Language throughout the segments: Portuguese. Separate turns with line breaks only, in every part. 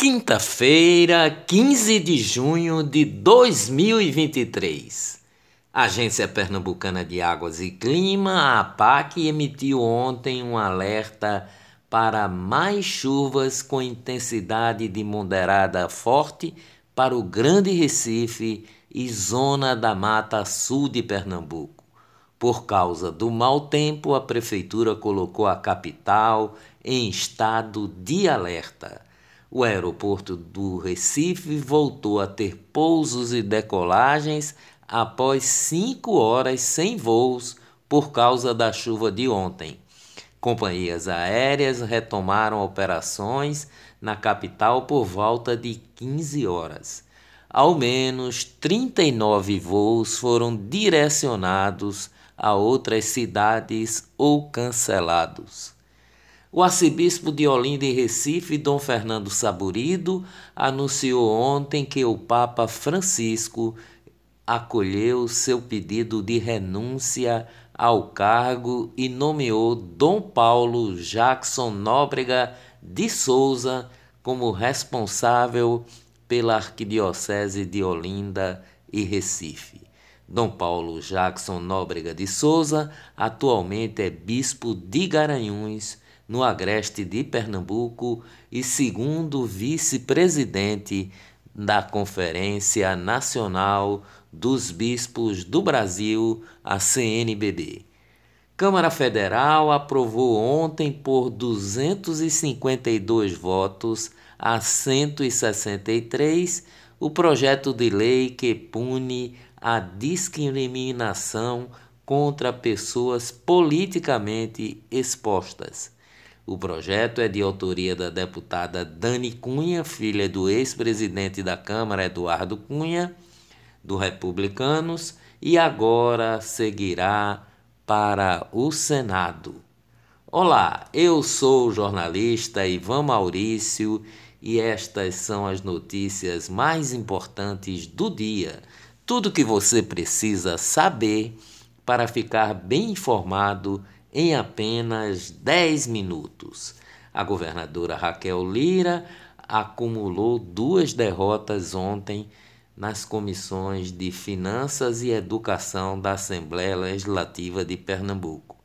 Quinta-feira, 15 de junho de 2023. A Agência Pernambucana de Águas e Clima, a APAC, emitiu ontem um alerta para mais chuvas com intensidade de moderada a forte para o Grande Recife e zona da Mata Sul de Pernambuco. Por causa do mau tempo, a Prefeitura colocou a capital em estado de alerta o aeroporto do Recife voltou a ter pousos e decolagens após cinco horas sem voos por causa da chuva de ontem. Companhias aéreas retomaram operações na capital por volta de 15 horas. Ao menos 39 voos foram direcionados a outras cidades ou cancelados. O arcebispo de Olinda e Recife, Dom Fernando Saburido, anunciou ontem que o Papa Francisco acolheu seu pedido de renúncia ao cargo e nomeou Dom Paulo Jackson Nóbrega de Souza como responsável pela Arquidiocese de Olinda e Recife. Dom Paulo Jackson Nóbrega de Souza atualmente é bispo de Garanhuns no agreste de Pernambuco e segundo vice-presidente da Conferência Nacional dos Bispos do Brasil, a CNBB. Câmara Federal aprovou ontem por 252 votos a 163 o projeto de lei que pune a discriminação contra pessoas politicamente expostas. O projeto é de autoria da deputada Dani Cunha, filha do ex-presidente da Câmara, Eduardo Cunha, do Republicanos, e agora seguirá para o Senado. Olá, eu sou o jornalista Ivan Maurício e estas são as notícias mais importantes do dia. Tudo que você precisa saber para ficar bem informado em apenas 10 minutos. A governadora Raquel Lira acumulou duas derrotas ontem nas comissões de Finanças e Educação da Assembleia Legislativa de Pernambuco.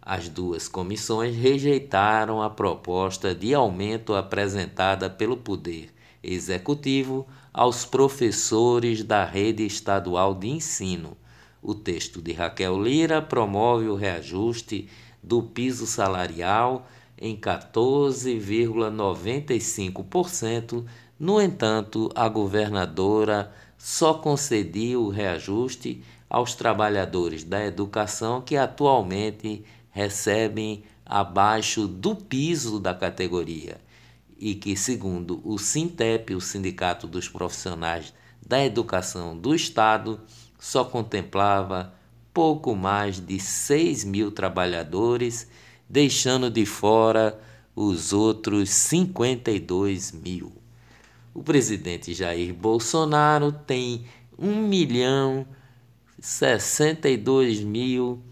As duas comissões rejeitaram a proposta de aumento apresentada pelo Poder Executivo aos professores da rede estadual de ensino o texto de Raquel Lira promove o reajuste do piso salarial em 14,95%. No entanto, a governadora só concedeu o reajuste aos trabalhadores da educação que atualmente recebem abaixo do piso da categoria e que, segundo o Sintep, o Sindicato dos Profissionais da Educação do Estado, só contemplava pouco mais de 6 mil trabalhadores, deixando de fora os outros 52 mil. O presidente Jair Bolsonaro tem 1 milhão 62 mil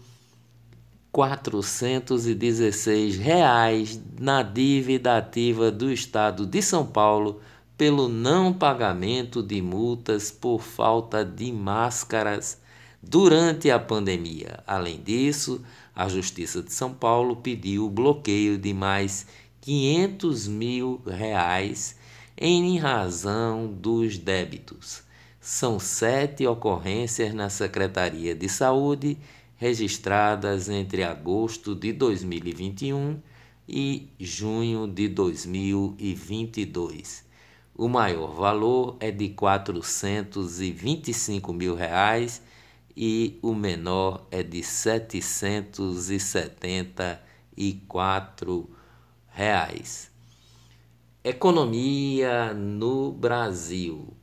416 reais na dívida ativa do Estado de São Paulo pelo não pagamento de multas por falta de máscaras durante a pandemia. Além disso, a Justiça de São Paulo pediu o bloqueio de mais 500 mil reais em razão dos débitos. São sete ocorrências na Secretaria de Saúde registradas entre agosto de 2021 e junho de 2022. O maior valor é de 425 mil reais e o menor é de 774 reais. Economia no Brasil.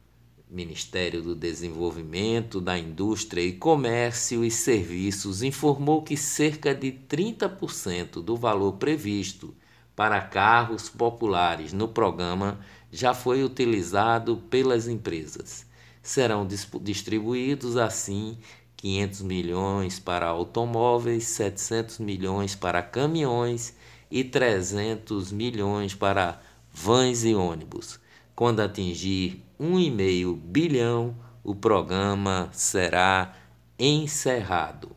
Ministério do Desenvolvimento, da Indústria e Comércio e Serviços informou que cerca de 30% do valor previsto para carros populares no programa já foi utilizado pelas empresas. Serão distribuídos assim 500 milhões para automóveis, 700 milhões para caminhões e 300 milhões para vans e ônibus. Quando atingir 1,5 bilhão, o programa será encerrado.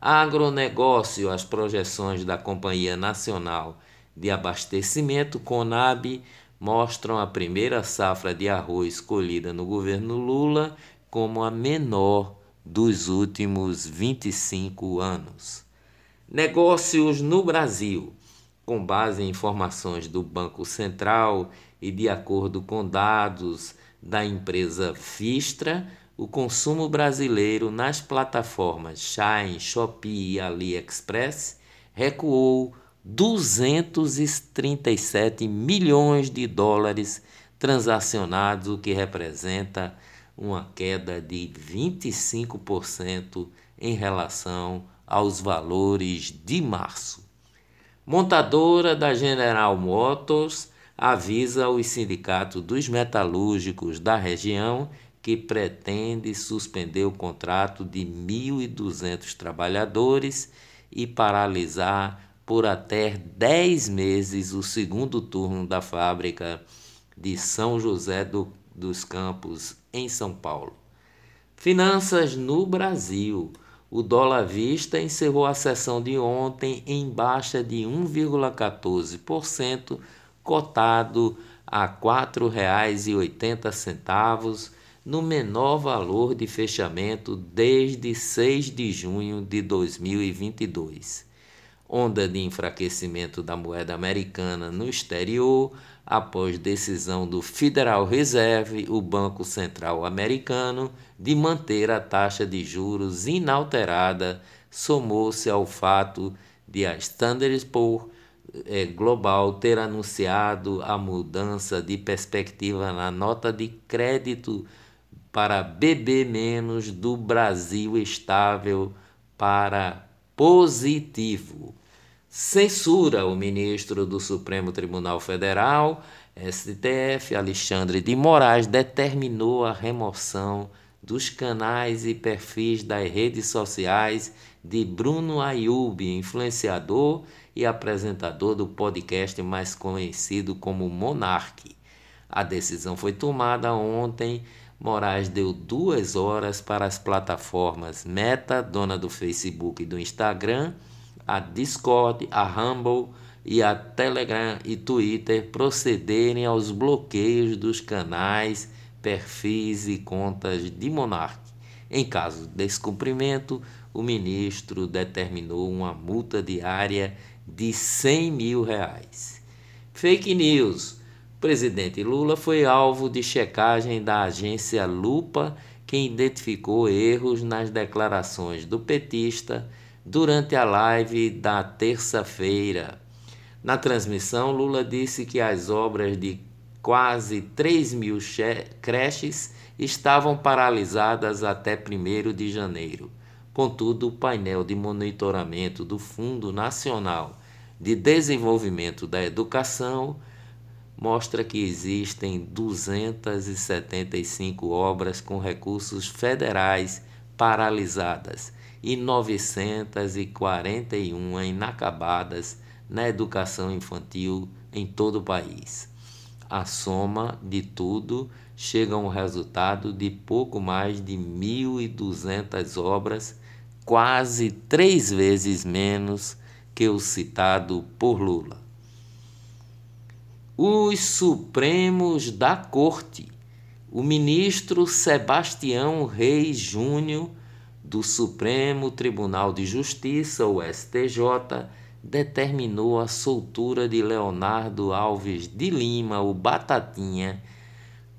Agronegócio, as projeções da Companhia Nacional de Abastecimento, CONAB, mostram a primeira safra de arroz colhida no governo Lula como a menor dos últimos 25 anos. Negócios no Brasil. Com base em informações do Banco Central e de acordo com dados da empresa Fistra, o consumo brasileiro nas plataformas Shine, Shopee e AliExpress recuou 237 milhões de dólares transacionados, o que representa uma queda de 25% em relação aos valores de março. Montadora da General Motors avisa os sindicatos dos metalúrgicos da região que pretende suspender o contrato de 1.200 trabalhadores e paralisar por até 10 meses o segundo turno da fábrica de São José do, dos Campos, em São Paulo. Finanças no Brasil. O dólar vista encerrou a sessão de ontem em baixa de 1,14%, cotado a R$ 4,80, no menor valor de fechamento desde 6 de junho de 2022 onda de enfraquecimento da moeda americana no exterior após decisão do Federal Reserve, o Banco Central Americano, de manter a taxa de juros inalterada, somou-se ao fato de a Standard Poor's eh, Global ter anunciado a mudança de perspectiva na nota de crédito para BB- do Brasil estável para positivo. Censura o ministro do Supremo Tribunal Federal, STF, Alexandre de Moraes, determinou a remoção dos canais e perfis das redes sociais de Bruno Ayub, influenciador e apresentador do podcast mais conhecido como Monarque. A decisão foi tomada ontem Moraes deu duas horas para as plataformas Meta, dona do Facebook e do Instagram, a Discord, a Rumble e a Telegram e Twitter procederem aos bloqueios dos canais, perfis e contas de Monark. Em caso de descumprimento, o ministro determinou uma multa diária de 100 mil reais. Fake news. O presidente Lula foi alvo de checagem da agência Lupa, que identificou erros nas declarações do petista durante a live da terça-feira. Na transmissão, Lula disse que as obras de quase 3 mil creches estavam paralisadas até 1 de janeiro. Contudo, o painel de monitoramento do Fundo Nacional de Desenvolvimento da Educação mostra que existem 275 obras com recursos federais paralisadas e 941 inacabadas na educação infantil em todo o país. A soma de tudo chega a um resultado de pouco mais de 1.200 obras, quase três vezes menos que o citado por Lula os Supremos da Corte. O ministro Sebastião Reis Júnior, do Supremo Tribunal de Justiça, o STJ, determinou a soltura de Leonardo Alves de Lima, o Batatinha,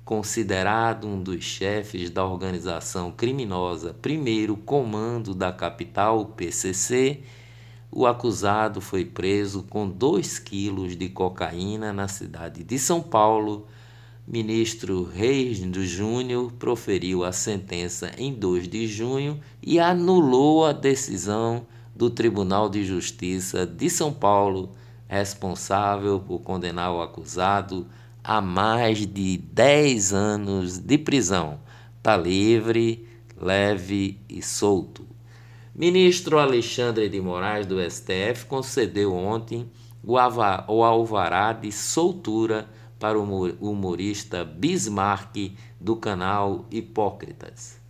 considerado um dos chefes da organização criminosa Primeiro Comando da Capital, PCC, o acusado foi preso com 2 quilos de cocaína na cidade de São Paulo. Ministro Reis do Júnior proferiu a sentença em 2 de junho e anulou a decisão do Tribunal de Justiça de São Paulo, responsável por condenar o acusado a mais de 10 anos de prisão. Está livre, leve e solto. Ministro Alexandre de Moraes do STF concedeu ontem o alvará de soltura para o humorista Bismarck do canal Hipócritas.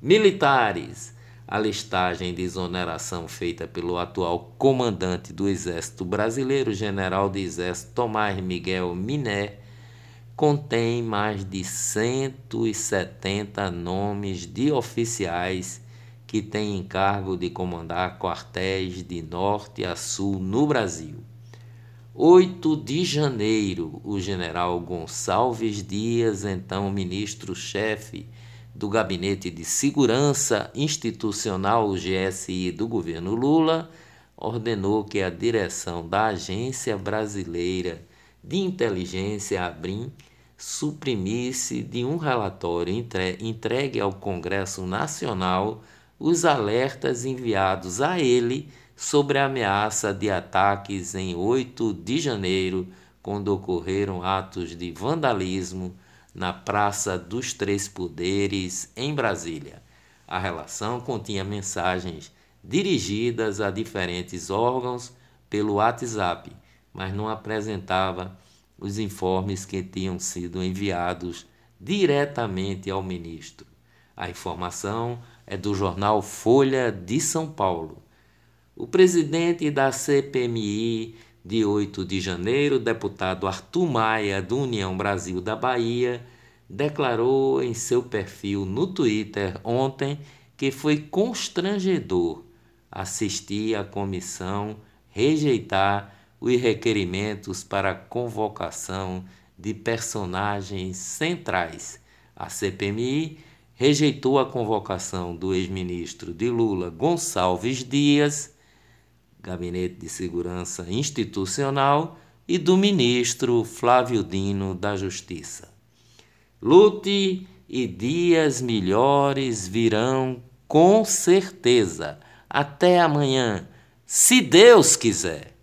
Militares. A listagem de exoneração feita pelo atual comandante do Exército Brasileiro, general de Exército Tomás Miguel Miné, contém mais de 170 nomes de oficiais que têm encargo de comandar quartéis de norte a sul no Brasil. 8 de janeiro, o general Gonçalves Dias, então ministro-chefe do Gabinete de Segurança Institucional, o GSI do governo Lula, ordenou que a direção da Agência Brasileira de Inteligência, ABRIM, suprimisse de um relatório entregue ao Congresso Nacional os alertas enviados a ele sobre a ameaça de ataques em 8 de janeiro, quando ocorreram atos de vandalismo na Praça dos Três Poderes, em Brasília. A relação continha mensagens dirigidas a diferentes órgãos pelo WhatsApp, mas não apresentava os informes que tinham sido enviados diretamente ao ministro. A informação é do jornal Folha de São Paulo. O presidente da CPMI de 8 de janeiro, deputado Arthur Maia, do União Brasil da Bahia, declarou em seu perfil no Twitter ontem que foi constrangedor assistir à comissão rejeitar os requerimentos para convocação de personagens centrais. A CPMI rejeitou a convocação do ex-ministro de Lula, Gonçalves Dias, Gabinete de Segurança Institucional, e do ministro Flávio Dino da Justiça. Lute e dias melhores virão com certeza. Até amanhã, se Deus quiser.